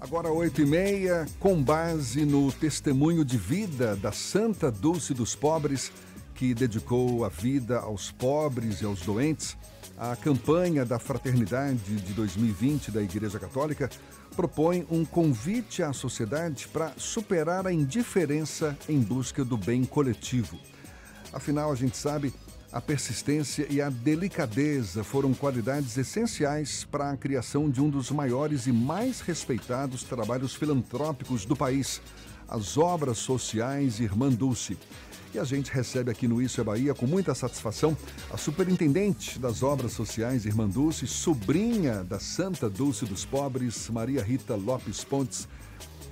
Agora, oito e meia, com base no testemunho de vida da Santa Dulce dos Pobres, que dedicou a vida aos pobres e aos doentes, a campanha da Fraternidade de 2020 da Igreja Católica propõe um convite à sociedade para superar a indiferença em busca do bem coletivo. Afinal, a gente sabe a persistência e a delicadeza foram qualidades essenciais para a criação de um dos maiores e mais respeitados trabalhos filantrópicos do país, as obras sociais Irmã Dulce. E a gente recebe aqui no Isso é Bahia com muita satisfação a superintendente das obras sociais Irmã Dulce, sobrinha da Santa Dulce dos Pobres, Maria Rita Lopes Pontes.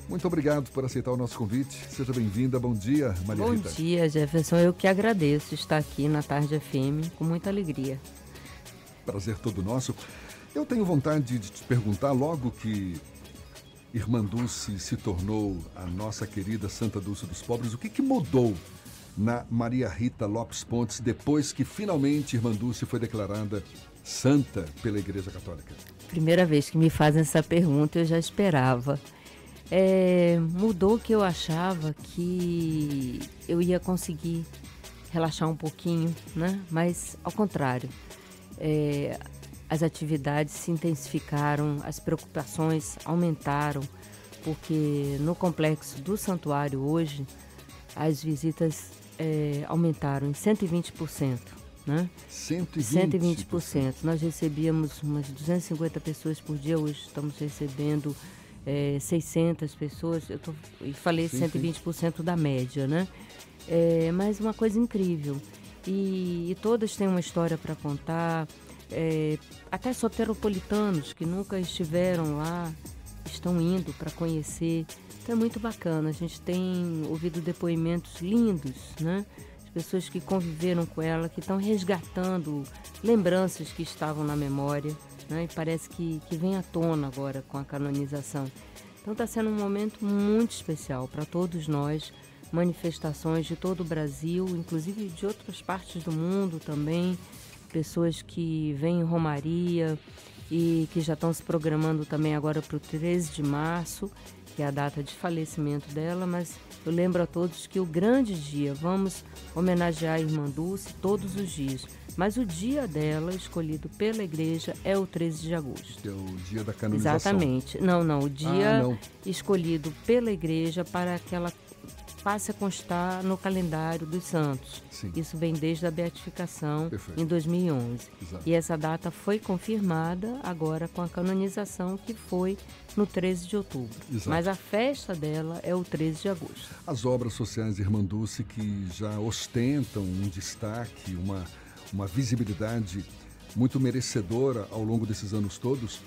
Muito obrigado por aceitar o nosso convite. Seja bem-vinda. Bom dia, Maria Bom Rita. Bom dia, Jefferson. Eu que agradeço estar aqui na Tarde FM com muita alegria. Prazer todo nosso. Eu tenho vontade de te perguntar, logo que Irmã Dulce se tornou a nossa querida Santa Dulce dos Pobres, o que, que mudou na Maria Rita Lopes Pontes depois que finalmente Irmã Dulce foi declarada santa pela Igreja Católica? Primeira vez que me fazem essa pergunta, eu já esperava é, mudou que eu achava que eu ia conseguir relaxar um pouquinho, né? Mas ao contrário, é, as atividades se intensificaram, as preocupações aumentaram, porque no complexo do santuário hoje as visitas é, aumentaram em 120%. Né? 120%. 120%. Nós recebíamos umas 250 pessoas por dia, hoje estamos recebendo é, 600 pessoas, eu tô, falei sim, 120% sim. da média, né? É, mas uma coisa incrível. E, e todas têm uma história para contar. É, até soteropolitanos que nunca estiveram lá estão indo para conhecer. Então é muito bacana. A gente tem ouvido depoimentos lindos, né? De pessoas que conviveram com ela, que estão resgatando lembranças que estavam na memória né? E parece que, que vem à tona agora com a canonização. Então está sendo um momento muito especial para todos nós, manifestações de todo o Brasil, inclusive de outras partes do mundo também, pessoas que vêm em Romaria e que já estão se programando também agora para o 13 de março, que é a data de falecimento dela, mas eu lembro a todos que o grande dia, vamos homenagear a Irmã Dulce todos os dias. Mas o dia dela, escolhido pela igreja, é o 13 de agosto. Que é o dia da canonização. Exatamente. Não, não. O dia ah, não. escolhido pela igreja para que ela passe a constar no calendário dos santos. Sim. Isso vem desde a beatificação Perfeito. em 2011. Exato. E essa data foi confirmada agora com a canonização que foi no 13 de outubro. Exato. Mas a festa dela é o 13 de agosto. As obras sociais Irmã Dulce que já ostentam um destaque, uma uma visibilidade muito merecedora ao longo desses anos todos,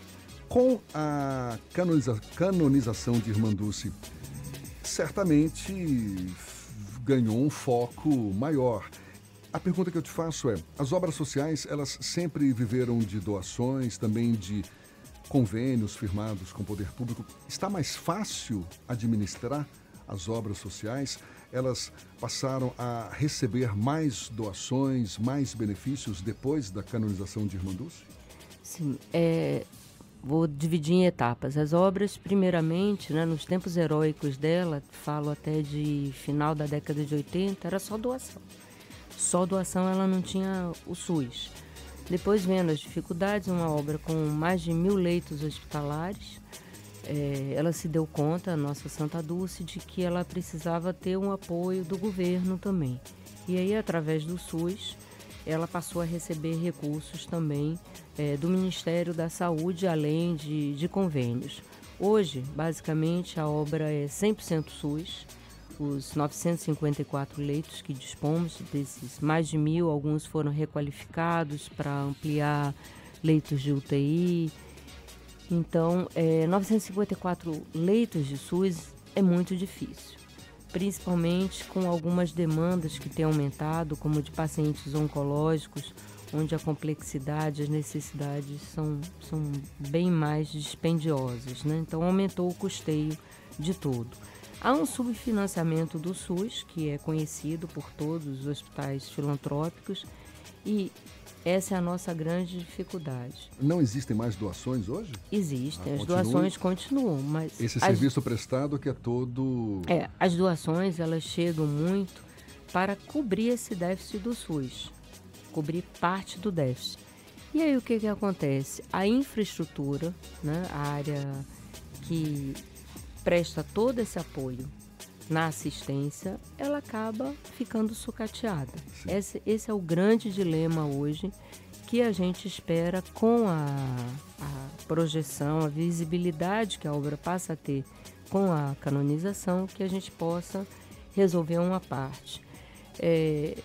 com a canoniza canonização de Irmã Dulce, certamente ganhou um foco maior. A pergunta que eu te faço é: as obras sociais elas sempre viveram de doações, também de convênios firmados com o poder público. Está mais fácil administrar as obras sociais? elas passaram a receber mais doações, mais benefícios depois da canonização de Irmã? Sim, é, vou dividir em etapas. As obras, primeiramente, né, nos tempos heróicos dela, falo até de final da década de 80, era só doação. Só doação ela não tinha o SUS. Depois, vendo as dificuldades, uma obra com mais de mil leitos hospitalares, é, ela se deu conta, a nossa Santa Dulce, de que ela precisava ter um apoio do governo também. E aí, através do SUS, ela passou a receber recursos também é, do Ministério da Saúde, além de, de convênios. Hoje, basicamente, a obra é 100% SUS. Os 954 leitos que dispomos, desses mais de mil, alguns foram requalificados para ampliar leitos de UTI então, é, 954 leitos de SUS é muito difícil, principalmente com algumas demandas que têm aumentado, como de pacientes oncológicos, onde a complexidade, as necessidades são, são bem mais dispendiosas. Né? Então, aumentou o custeio de tudo. Há um subfinanciamento do SUS, que é conhecido por todos os hospitais filantrópicos, e Essa é a nossa grande dificuldade. Não existem mais doações hoje? Existem, ah, as doações continuam, mas... Esse as, serviço prestado que é todo... É, as doações, elas chegam muito para cobrir esse déficit do SUS, cobrir parte do déficit. E aí o que, que acontece? A infraestrutura, né, a área que presta todo esse apoio na assistência, ela acaba ficando sucateada. Esse, esse, é o grande dilema hoje que a gente espera com a, a projeção, a visibilidade que a obra passa a ter com a canonização, que a gente possa resolver uma parte. É,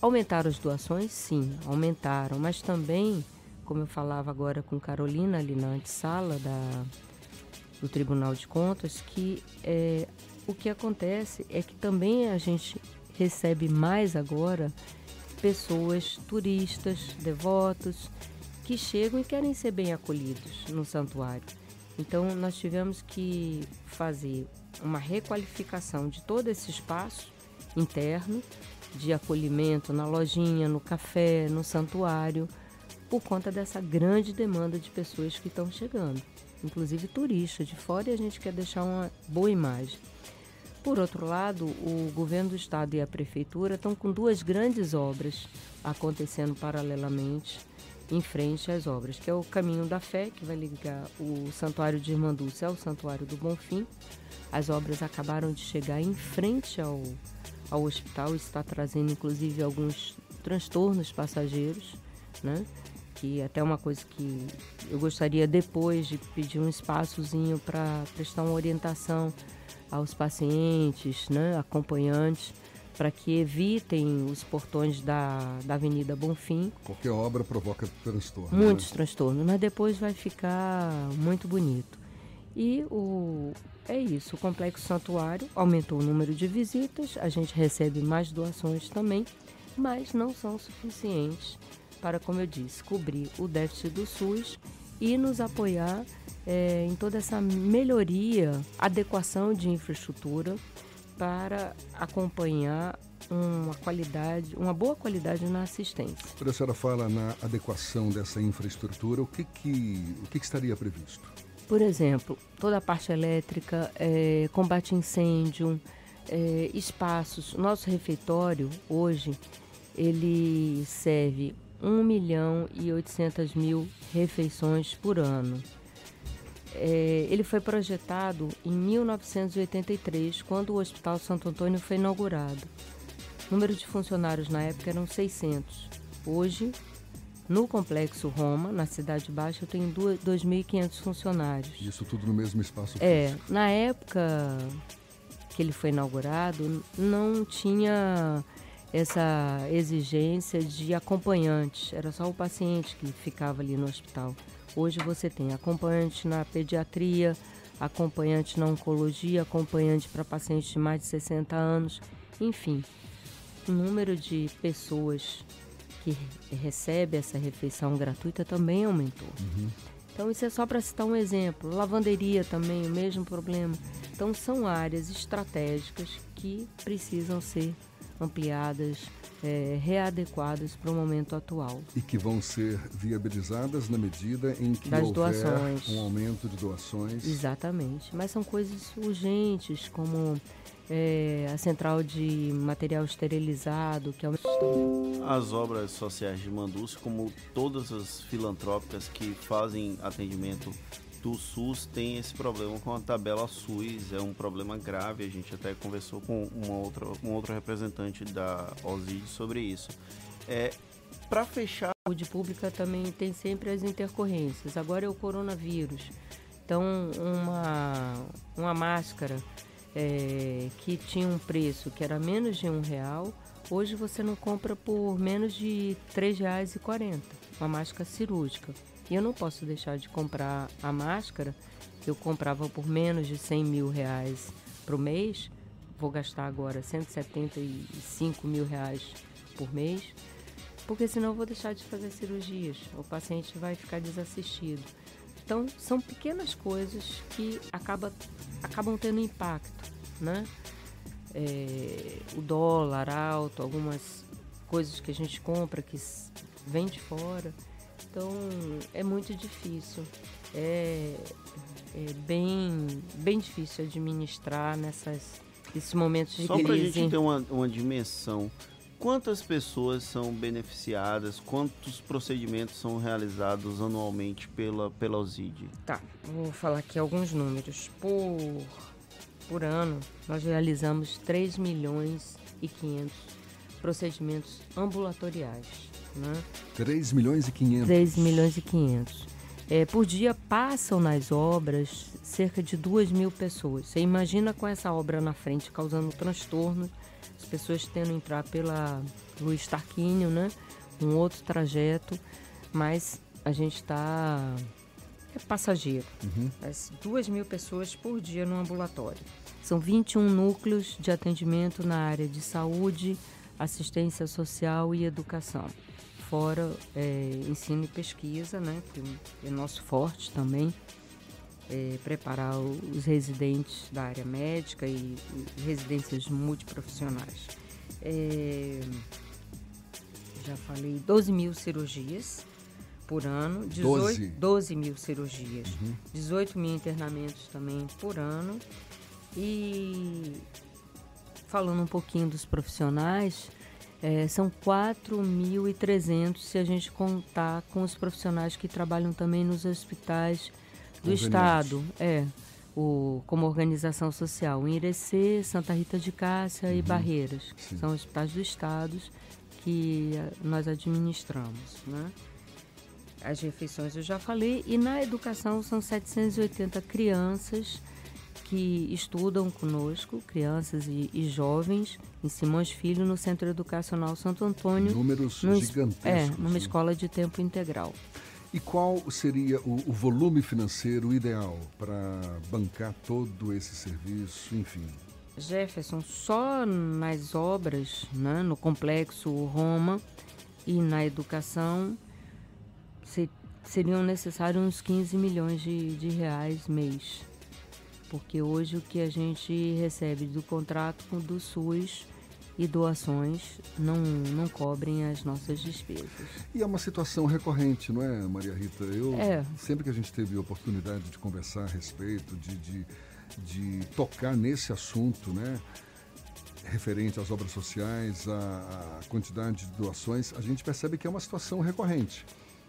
aumentaram as doações? Sim, aumentaram, mas também, como eu falava agora com Carolina ali na antessala da, do Tribunal de Contas, que é, o que acontece é que também a gente recebe mais agora pessoas, turistas, devotos, que chegam e querem ser bem acolhidos no santuário. Então, nós tivemos que fazer uma requalificação de todo esse espaço interno de acolhimento na lojinha, no café, no santuário, por conta dessa grande demanda de pessoas que estão chegando, inclusive turistas de fora, e a gente quer deixar uma boa imagem. Por outro lado, o governo do estado e a prefeitura estão com duas grandes obras acontecendo paralelamente em frente às obras, que é o Caminho da Fé, que vai ligar o Santuário de Irmã ao Santuário do Bonfim. As obras acabaram de chegar em frente ao, ao hospital, está trazendo inclusive alguns transtornos passageiros, né? que até uma coisa que eu gostaria depois de pedir um espaçozinho para prestar uma orientação aos pacientes, né, acompanhantes, para que evitem os portões da, da Avenida Bonfim. Qualquer obra provoca transtorno. Muitos né? transtornos, mas depois vai ficar muito bonito. E o, é isso, o Complexo Santuário aumentou o número de visitas, a gente recebe mais doações também, mas não são suficientes para, como eu disse, cobrir o déficit do SUS e nos apoiar é, em toda essa melhoria, adequação de infraestrutura para acompanhar uma qualidade, uma boa qualidade na assistência. Quando a senhora fala na adequação dessa infraestrutura, o que, que, o que, que estaria previsto? Por exemplo, toda a parte elétrica, é, combate incêndio, é, espaços. Nosso refeitório hoje ele serve 1 milhão e 800 mil refeições por ano. É, ele foi projetado em 1983, quando o Hospital Santo Antônio foi inaugurado. O número de funcionários na época eram 600. Hoje, no Complexo Roma, na Cidade Baixa, eu tenho 2.500 funcionários. Isso tudo no mesmo espaço é, físico? É, na época que ele foi inaugurado, não tinha essa exigência de acompanhantes, era só o paciente que ficava ali no hospital. Hoje você tem acompanhante na pediatria, acompanhante na oncologia, acompanhante para pacientes de mais de 60 anos, enfim. O número de pessoas que recebe essa refeição gratuita também aumentou. Uhum. Então isso é só para citar um exemplo. Lavanderia também, o mesmo problema. Então são áreas estratégicas que precisam ser ampliadas, é, readequadas para o momento atual. E que vão ser viabilizadas na medida em que das houver doações. um aumento de doações. Exatamente. Mas são coisas urgentes, como é, a central de material esterilizado, que é uma... As obras sociais de Manduce, como todas as filantrópicas que fazem atendimento do SUS tem esse problema com a tabela SUS, é um problema grave. A gente até conversou com uma outra, um outro representante da OSID sobre isso. É, Para fechar. A saúde pública também tem sempre as intercorrências. Agora é o coronavírus. Então, uma, uma máscara é, que tinha um preço que era menos de um real, hoje você não compra por menos de R$ 3,40. Uma máscara cirúrgica. E eu não posso deixar de comprar a máscara, que eu comprava por menos de 100 mil reais por mês, vou gastar agora 175 mil reais por mês, porque senão eu vou deixar de fazer cirurgias, o paciente vai ficar desassistido. Então, são pequenas coisas que acaba, acabam tendo impacto, né? É, o dólar alto, algumas coisas que a gente compra que vem de fora. Então é muito difícil. É, é bem, bem difícil administrar nessas, nesses momentos de Só crise. Só para a gente ter uma, uma dimensão, quantas pessoas são beneficiadas, quantos procedimentos são realizados anualmente pela, pela OSID? Tá, vou falar aqui alguns números. Por, por ano, nós realizamos 3 milhões e 500 procedimentos ambulatoriais. Né? 3 milhões e 500. 3 milhões e 500. É, por dia passam nas obras cerca de 2 mil pessoas. Você imagina com essa obra na frente causando transtorno, as pessoas tendo que entrar pela Luiz Tarquínio, né? Um outro trajeto, mas a gente está é passageiro. Uhum. Mas 2 mil pessoas por dia no ambulatório. São 21 núcleos de atendimento na área de saúde, assistência social e educação. Fora é, ensino e pesquisa, né, que é nosso forte também, é, preparar os residentes da área médica e, residências multiprofissionais. É, já falei, 12 mil cirurgias por ano, 18, 12, 12 mil cirurgias, uhum. 18 mil internamentos também por ano. E falando um pouquinho dos profissionais, é, são 4.300 se a gente contar com os profissionais que trabalham também nos hospitais do Estado. É, o, como organização social. Em Irecê, Santa Rita de Cássia uhum. e Barreiras. Sim. São hospitais do Estado que eh, nós administramos. Né? As refeições eu já falei. E na educação são 780 crianças que estudam conosco, crianças e, e, jovens, em Simões Filho, no Centro Educacional Santo Antônio. Números gigantescos. É, numa né? escola de tempo integral. E qual seria o, o volume financeiro ideal para bancar todo esse serviço, enfim? Jefferson, só nas obras, né, no complexo Roma e na educação, se, seriam necessários uns 15 milhões de, de reais mês porque hoje o que a gente recebe do contrato do SUS e doações não, não cobrem as nossas despesas. E é uma situação recorrente, não é, Maria Rita? Eu, é. Sempre que a gente teve oportunidade de conversar a respeito, de, de, de tocar nesse assunto, né? referente às obras sociais, a, a quantidade de doações, a gente percebe que é uma situação recorrente.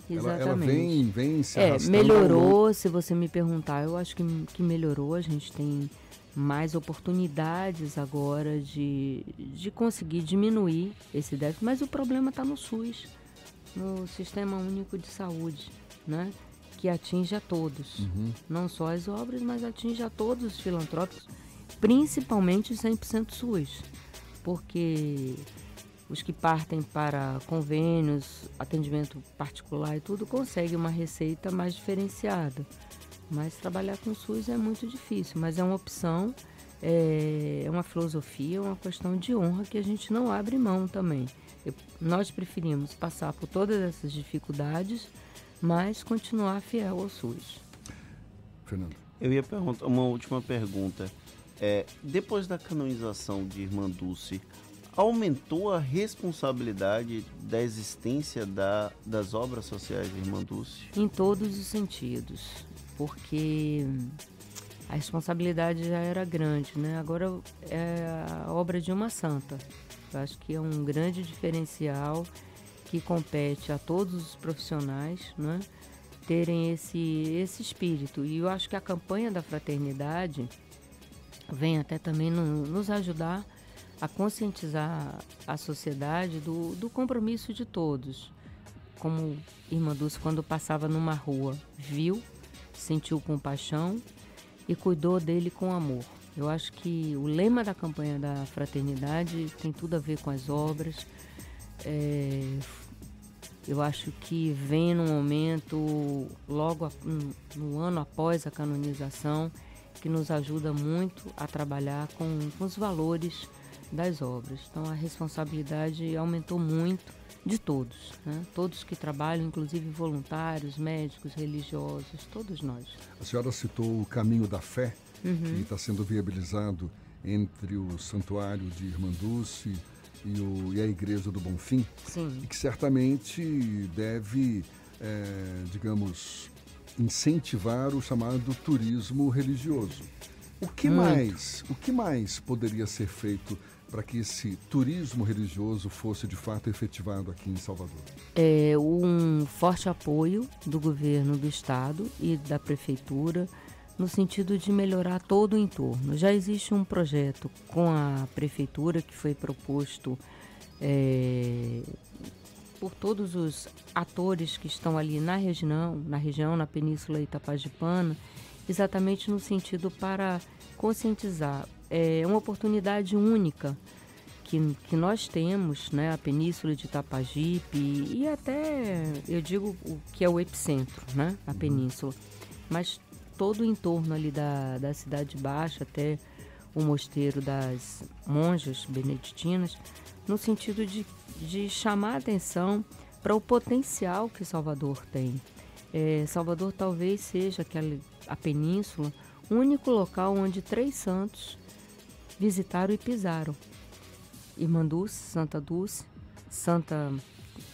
Exatamente. Ela, ela vem, vem se é, melhorou, se você me perguntar, eu acho que, que melhorou. A gente tem mais oportunidades agora de, de conseguir diminuir esse déficit, mas o problema está no SUS, no Sistema Único de Saúde, né? que atinge a todos. Uhum. Não só as obras, mas atinge a todos os filantrópicos, principalmente os 100% SUS. Porque os que partem para convênios, atendimento particular e tudo, conseguem uma receita mais diferenciada. Mas trabalhar com SUS é muito difícil, mas é uma opção, é, é uma filosofia, é uma questão de honra que a gente não abre mão também. Eu, nós preferimos passar por todas essas dificuldades, mas continuar fiel ao SUS. Fernando. Eu ia perguntar uma última pergunta. É, depois da canonização de Irmã Dulce, aumentou a responsabilidade da existência da, das obras sociais de Irmã Dulce? Em todos os sentidos, porque a responsabilidade já era grande, né? Agora é a obra de uma santa. Eu acho que é um grande diferencial que compete a todos os profissionais, né? Terem esse, esse espírito. E eu acho que a campanha da fraternidade vem até também no, nos ajudar a conscientizar a sociedade do, do compromisso de todos. Como Irmã Dulce, quando passava numa rua, viu, sentiu compaixão e cuidou dele com amor. Eu acho que o lema da campanha da fraternidade tem tudo a ver com as obras. É, eu acho que vem num momento, logo no ano após a canonização, que nos ajuda muito a trabalhar com, com os valores das obras. Então a responsabilidade aumentou muito de todos, né? todos que trabalham, inclusive voluntários, médicos, religiosos, todos nós. A senhora citou o caminho da fé, uhum. que está sendo viabilizado entre o Santuário de Irmã Dulce e, o, e a Igreja do Bonfim, Sim. e que certamente deve, é, digamos, incentivar o chamado turismo religioso. O que Muito. mais? O que mais poderia ser feito para que esse turismo religioso fosse de fato efetivado aqui em Salvador? É um forte apoio do governo do estado e da prefeitura no sentido de melhorar todo o entorno. Já existe um projeto com a prefeitura que foi proposto é, por todos os atores que estão ali na região, na região, na Península Itapajipana, exatamente no sentido para conscientizar. É uma oportunidade única que, que nós temos, né, a Península de Itapajipe e até, eu digo, o que é o epicentro, né, a Península, mas todo o entorno ali da, da Cidade Baixa até o mosteiro das monjas beneditinas, no sentido de, de chamar a atenção para o potencial que Salvador tem. É, Salvador talvez seja aquela, a península, o único local onde três santos visitaram e pisaram. Irmã Dulce, Santa Dulce, Santa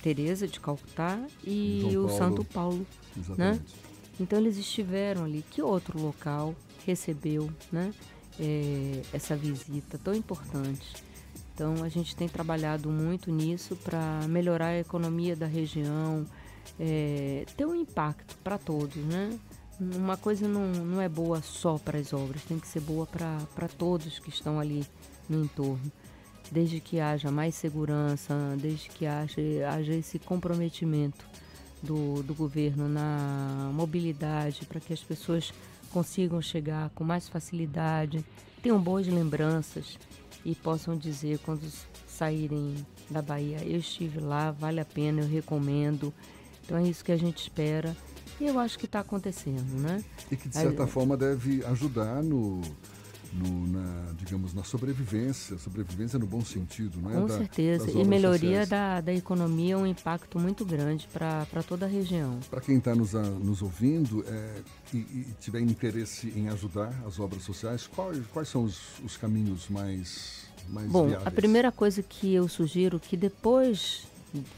Teresa de Calcutá e João o Paulo. Santo Paulo. Exatamente. Então eles estiveram ali. Que outro local recebeu né, é, essa visita tão importante? Então a gente tem trabalhado muito nisso para melhorar a economia da região, é, ter um impacto para todos, né? Uma coisa não, não é boa só para as obras, tem que ser boa para todos que estão ali no entorno. Desde que haja mais segurança, desde que haja, haja esse comprometimento do, do governo na mobilidade, para que as pessoas consigam chegar com mais facilidade, tenham boas lembranças e possam dizer quando saírem da Bahia, eu estive lá, vale a pena, eu recomendo. Então é isso que a gente espera e eu acho que está acontecendo, né? E que de Aí- certa forma deve ajudar no, no- na, digamos, na sobrevivência, sobrevivência no bom sentido, não é? Com Da- certeza. E melhoria sociais. da, da economia é um impacto muito grande para toda a região. Para quem está nos, a- nos ouvindo é, e, e tiver interesse em ajudar as obras sociais, quais, quais são os, os caminhos mais, mais Bom, viáveis? a primeira coisa que eu sugiro que depois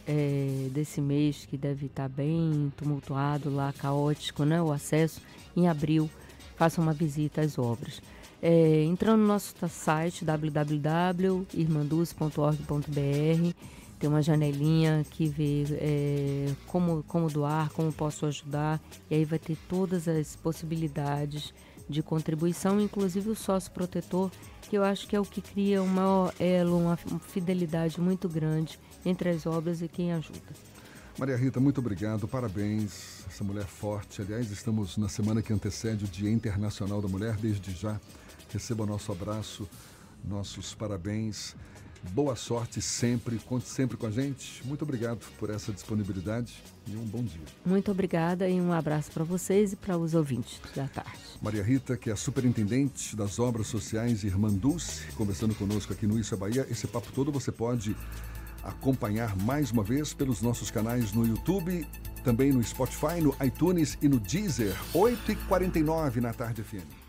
é, desse mês que deve estar bem tumultuado lá, caótico, né, o acesso, em abril, faça uma visita às obras. É, entrando no nosso site www.irmanduz.org.br tem uma janelinha que vê é, como, como doar, como posso ajudar, e aí vai ter todas as possibilidades de contribuição, inclusive o sócio protetor, que eu acho que é o que cria um maior elo, uma uma fidelidade muito grande entre as obras e quem ajuda. Maria Rita, muito obrigado, parabéns. Essa mulher forte. Aliás, estamos na semana que antecede o Dia Internacional da Mulher. Desde já, receba nosso abraço, nossos parabéns. Boa sorte sempre, conte sempre com a gente. Muito obrigado por essa disponibilidade e um bom dia. Muito obrigada e um abraço para vocês e para os ouvintes da tarde. Maria Rita, que é a superintendente das obras sociais Irmã Dulce, conversando conosco aqui no Isso é Bahia. Esse papo todo você pode acompanhar mais uma vez pelos nossos canais no YouTube, também no Spotify, no iTunes e no Deezer, 8h49 na tarde FM.